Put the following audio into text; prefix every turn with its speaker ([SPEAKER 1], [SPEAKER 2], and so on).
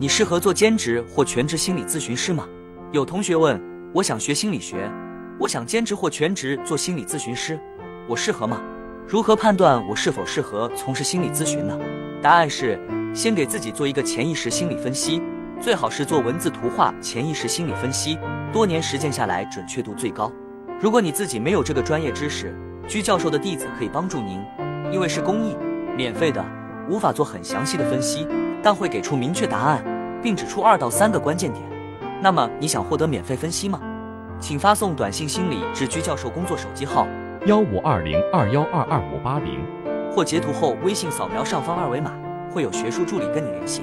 [SPEAKER 1] 你适合做兼职或全职心理咨询师吗？有同学问，我想学心理学，我想兼职或全职做心理咨询师，我适合吗？如何判断我是否适合从事心理咨询呢？答案是，先给自己做一个潜意识心理分析，最好是做文字图画潜意识心理分析，多年实践下来准确度最高。如果你自己没有这个专业知识，居教授的弟子可以帮助您，因为是公益、免费的，无法做很详细的分析。但会给出明确答案，并指出二到三个关键点。那么你想获得免费分析吗？请发送短信“心理”至居教授工作手机号
[SPEAKER 2] 幺五二零二幺二二五八零，
[SPEAKER 1] 或截图后微信扫描上方二维码，会有学术助理跟你联系。